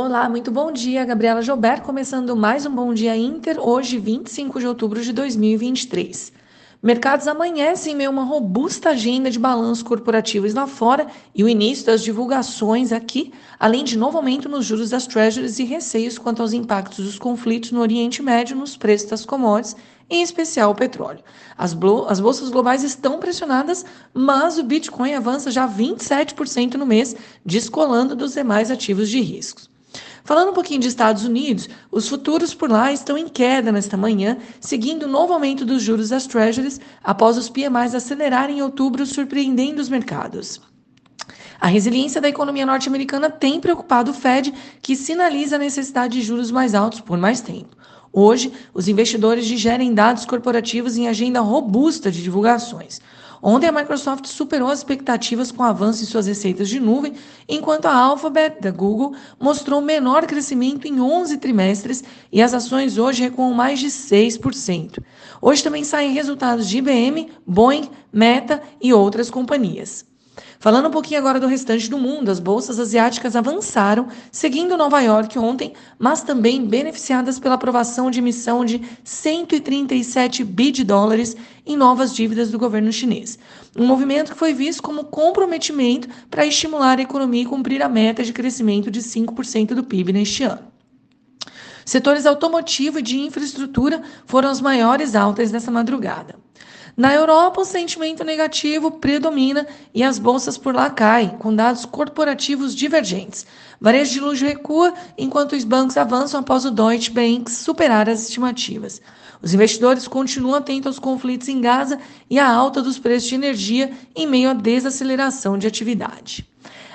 Olá, muito bom dia. Gabriela Jober, começando mais um Bom Dia Inter, hoje, 25 de outubro de 2023. Mercados amanhecem em meio uma robusta agenda de balanços corporativos lá fora e o início das divulgações aqui, além de novo aumento nos juros das treasuries e receios quanto aos impactos dos conflitos no Oriente Médio nos preços das commodities, em especial o petróleo. As, as bolsas globais estão pressionadas, mas o Bitcoin avança já 27% no mês, descolando dos demais ativos de riscos. Falando um pouquinho de Estados Unidos, os futuros por lá estão em queda nesta manhã, seguindo o novo aumento dos juros das Treasuries após os PMIs acelerarem em outubro, surpreendendo os mercados. A resiliência da economia norte-americana tem preocupado o Fed, que sinaliza a necessidade de juros mais altos por mais tempo. Hoje, os investidores digerem dados corporativos em agenda robusta de divulgações. Ontem a Microsoft superou as expectativas com avanço em suas receitas de nuvem, enquanto a Alphabet da Google mostrou menor crescimento em 11 trimestres e as ações hoje recuam mais de 6%. Hoje também saem resultados de IBM, Boeing, Meta e outras companhias. Falando um pouquinho agora do restante do mundo, as bolsas asiáticas avançaram, seguindo Nova York ontem, mas também beneficiadas pela aprovação de emissão de 137 bi de dólares em novas dívidas do governo chinês. Um movimento que foi visto como comprometimento para estimular a economia e cumprir a meta de crescimento de 5% do PIB neste ano. Setores automotivo e de infraestrutura foram as maiores altas dessa madrugada. Na Europa, o sentimento negativo predomina e as bolsas por lá caem, com dados corporativos divergentes. Varejo de luxo recua, enquanto os bancos avançam após o Deutsche Bank superar as estimativas. Os investidores continuam atentos aos conflitos em Gaza e à alta dos preços de energia em meio à desaceleração de atividade.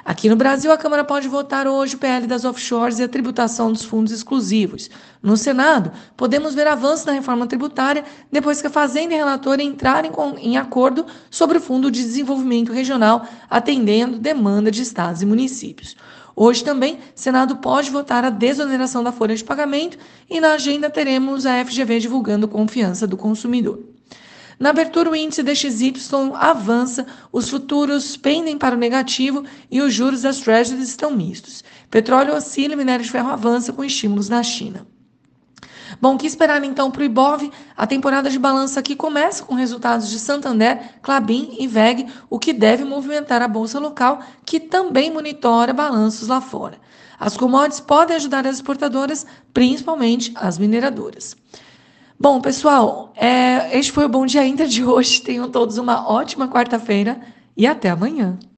Aqui no Brasil, a Câmara pode votar hoje o PL das offshores e a tributação dos fundos exclusivos. No Senado, podemos ver avanço na reforma tributária depois que a Fazenda e a relatora entrarem em acordo sobre o Fundo de Desenvolvimento Regional, atendendo demanda de estados e municípios. Hoje também, Senado pode votar a desoneração da folha de pagamento e na agenda teremos a FGV divulgando confiança do consumidor. Na abertura, o índice DXY avança, os futuros pendem para o negativo e os juros das treasuries estão mistos. Petróleo oscila e minério de ferro avança com estímulos na China. Bom, que esperar então para o Ibov? A temporada de balança aqui começa com resultados de Santander, Clabin e VEG, o que deve movimentar a bolsa local, que também monitora balanços lá fora. As commodities podem ajudar as exportadoras, principalmente as mineradoras. Bom, pessoal, é, este foi o Bom Dia Inter de hoje. Tenham todos uma ótima quarta-feira e até amanhã.